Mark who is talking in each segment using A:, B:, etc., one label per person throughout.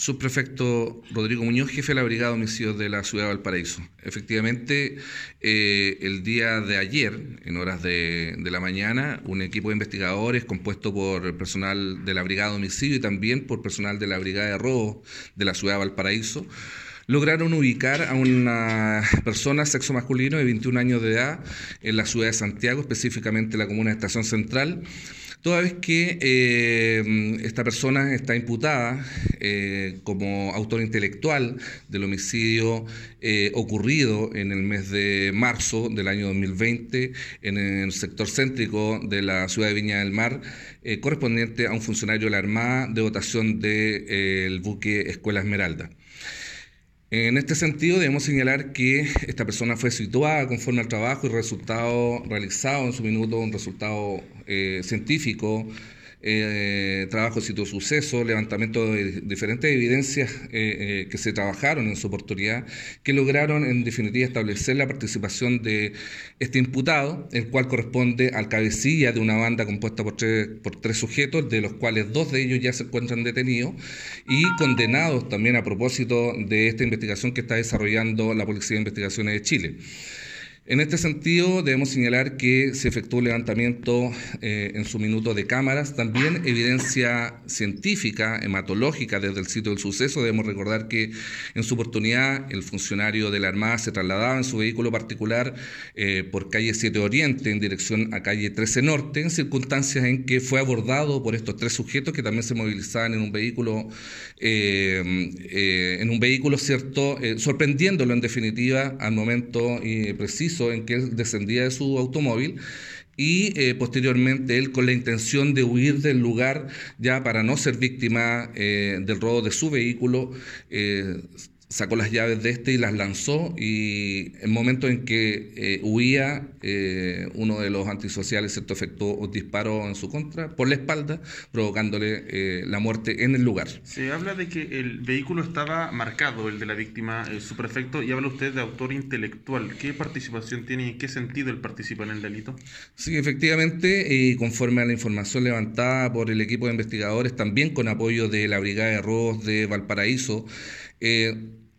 A: Subprefecto Rodrigo Muñoz, jefe de la Brigada de Homicidios de la Ciudad de Valparaíso. Efectivamente, eh, el día de ayer, en horas de, la mañana, un equipo de investigadores compuesto por personal de la Brigada de Homicidio y también por personal de la Brigada de Robo de la Ciudad de Valparaíso lograron ubicar a una persona sexo masculino de 21 años de edad en la ciudad de Santiago, específicamente en la comuna de Estación Central, toda vez que eh, esta persona está imputada eh, como autor intelectual del homicidio eh, ocurrido en el mes de marzo del año 2020 en el sector céntrico de la ciudad de Viña del Mar, correspondiente a un funcionario de la Armada de votación del buque Escuela Esmeralda. En este sentido, debemos señalar que esta persona fue situada conforme al trabajo y resultado realizado en su minuto, un resultado eh, científico eh, trabajo de suceso, levantamiento de diferentes evidencias eh, eh, que se trabajaron en su oportunidad, que lograron en definitiva establecer la participación de este imputado, el cual corresponde al cabecilla de una banda compuesta por tres, por tres sujetos, de los cuales dos de ellos ya se encuentran detenidos y condenados también a propósito de esta investigación que está desarrollando la Policía de Investigaciones de Chile. En este sentido, debemos señalar que se efectuó un levantamiento eh, en su minuto de cámaras, también evidencia científica, hematológica desde el sitio del suceso. Debemos recordar que en su oportunidad el funcionario de la Armada se trasladaba en su vehículo particular eh, por calle 7 Oriente en dirección a calle 13 Norte, en circunstancias en que fue abordado por estos tres sujetos que también se movilizaban en un vehículo, eh, en un vehículo cierto, sorprendiéndolo en definitiva al momento preciso en que él descendía de su automóvil y eh, posteriormente él con la intención de huir del lugar ya para no ser víctima eh, del robo de su vehículo eh, sacó las llaves de este y las lanzó y en el momento en que eh, huía, eh, uno de los antisociales ¿cierto? efectuó un disparo en su contra por la espalda, provocándole eh, la muerte en el lugar.
B: Se habla de que el vehículo estaba marcado, el de la víctima, su prefecto, y habla usted de autor intelectual. ¿Qué participación tiene y en qué sentido él participa en el delito?
A: Sí, efectivamente, y conforme a la información levantada por el equipo de investigadores, también con apoyo de la Brigada de Robos de Valparaíso,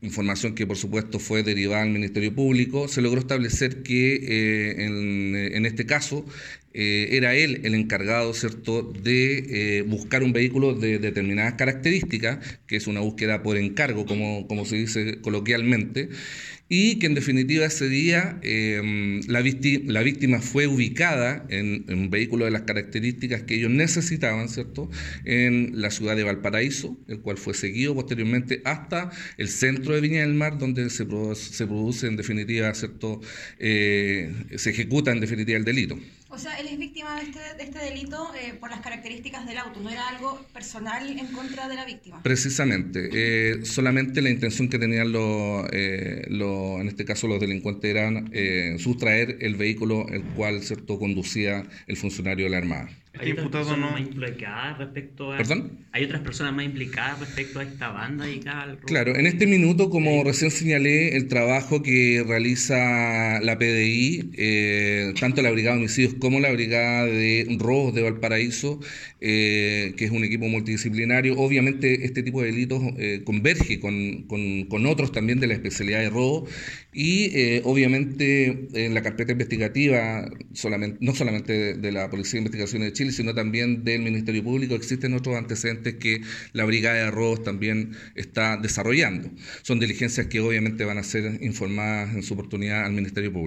A: información que por supuesto fue derivada al Ministerio Público, se logró establecer que eh, en, este caso eh, era él el encargado ¿cierto? de eh, buscar un vehículo de determinadas características, que es una búsqueda por encargo, como, como se dice coloquialmente, y que en definitiva ese día em, la, la, víctima fue ubicada en, un vehículo de las características que ellos necesitaban, ¿cierto?, en la ciudad de Valparaíso, el cual fue seguido posteriormente hasta el centro de Viña del Mar, donde se, se produce en definitiva, ¿cierto?, eh, se ejecuta en definitiva el delito.
C: O sea, él es víctima de este, de este delito eh, por las características del auto, no era algo personal en contra de la víctima.
A: Precisamente, eh, solamente la intención que tenían los, eh, en este caso los delincuentes eran sustraer el vehículo el cual cierto conducía el funcionario de la Armada.
D: ¿Hay otras personas más implicadas respecto a...
A: ¿Perdón?
D: ¿Hay otras personas más implicadas respecto a esta banda y
A: Claro, en este minuto, como recién señalé, el trabajo que realiza la PDI, eh, tanto la Brigada de Homicidios como la Brigada de Robos de Valparaíso, eh, que es un equipo multidisciplinario, obviamente este tipo de delitos eh, converge con, con, otros también de la especialidad de robo y obviamente en la carpeta investigativa, solamente, no solamente de, de la Policía de Investigaciones de Chile, sino también del Ministerio Público. Existen otros antecedentes que la Brigada de Arroz también está desarrollando. Son diligencias que obviamente van a ser informadas en su oportunidad al Ministerio Público.